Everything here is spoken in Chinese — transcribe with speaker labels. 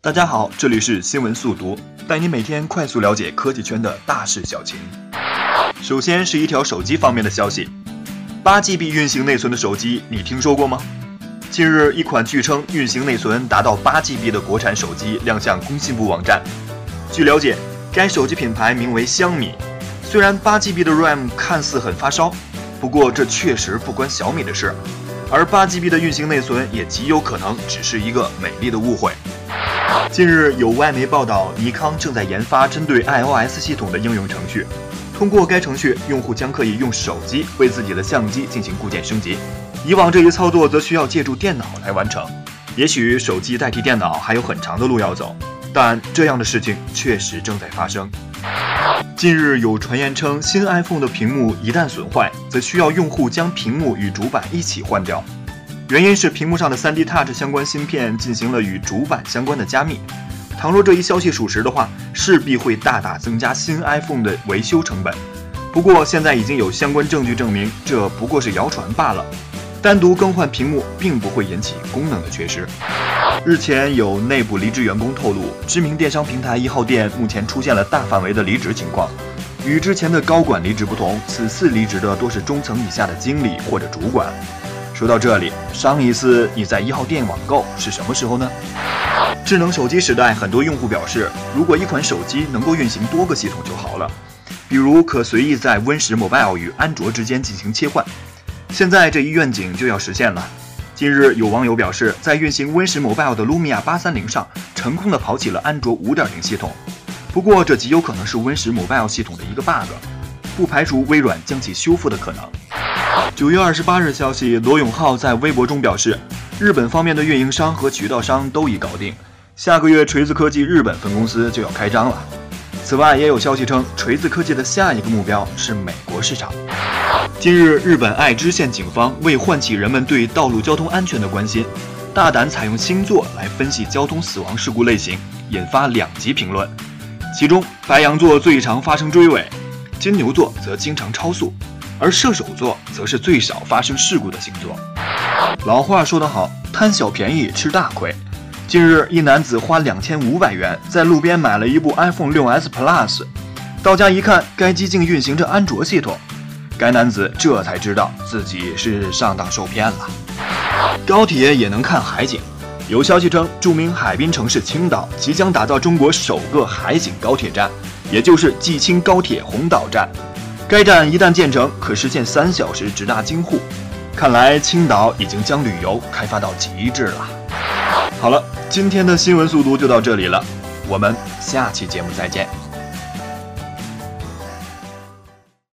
Speaker 1: 大家好，这里是新闻速读，带你每天快速了解科技圈的大事小情。首先是一条手机方面的消息，八 GB 运行内存的手机，你听说过吗？近日，一款据称运行内存达到八 GB 的国产手机亮相工信部网站。据了解，该手机品牌名为香米。虽然八 GB 的 RAM 看似很发烧，不过这确实不关小米的事。而八 GB 的运行内存也极有可能只是一个美丽的误会。近日有外媒报道，尼康正在研发针对 iOS 系统的应用程序。通过该程序，用户将可以用手机为自己的相机进行固件升级。以往这一操作则需要借助电脑来完成。也许手机代替电脑还有很长的路要走，但这样的事情确实正在发生。近日有传言称，新 iPhone 的屏幕一旦损坏，则需要用户将屏幕与主板一起换掉。原因是屏幕上的 3D Touch 相关芯片进行了与主板相关的加密。倘若这一消息属实的话，势必会大大增加新 iPhone 的维修成本。不过现在已经有相关证据证明，这不过是谣传罢了。单独更换屏幕并不会引起功能的缺失。日前有内部离职员工透露，知名电商平台一号店目前出现了大范围的离职情况。与之前的高管离职不同，此次离职的多是中层以下的经理或者主管。说到这里，上一次你在一号店网购是什么时候呢？智能手机时代，很多用户表示，如果一款手机能够运行多个系统就好了，比如可随意在 Win 十 Mobile 与安卓之间进行切换。现在这一愿景就要实现了。近日有网友表示，在运行 Win 十 Mobile 的 Lumia 八三零上，成功的跑起了安卓五点零系统。不过这极有可能是 Win 十 Mobile 系统的一个 bug，不排除微软将其修复的可能。九月二十八日，消息，罗永浩在微博中表示，日本方面的运营商和渠道商都已搞定，下个月锤子科技日本分公司就要开张了。此外，也有消息称，锤子科技的下一个目标是美国市场。近日，日本爱知县警方为唤起人们对道路交通安全的关心，大胆采用星座来分析交通死亡事故类型，引发两极评论。其中，白羊座最常发生追尾，金牛座则经常超速。而射手座则是最少发生事故的星座。老话说得好，贪小便宜吃大亏。近日，一男子花两千五百元在路边买了一部 iPhone 6s Plus，到家一看，该机竟运行着安卓系统。该男子这才知道自己是上当受骗了。高铁也能看海景，有消息称，著名海滨城市青岛即将打造中国首个海景高铁站，也就是济青高铁红岛站。该站一旦建成，可实现三小时直达京沪。看来青岛已经将旅游开发到极致了。好了，今天的新闻速读就到这里了，我们下期节目再见。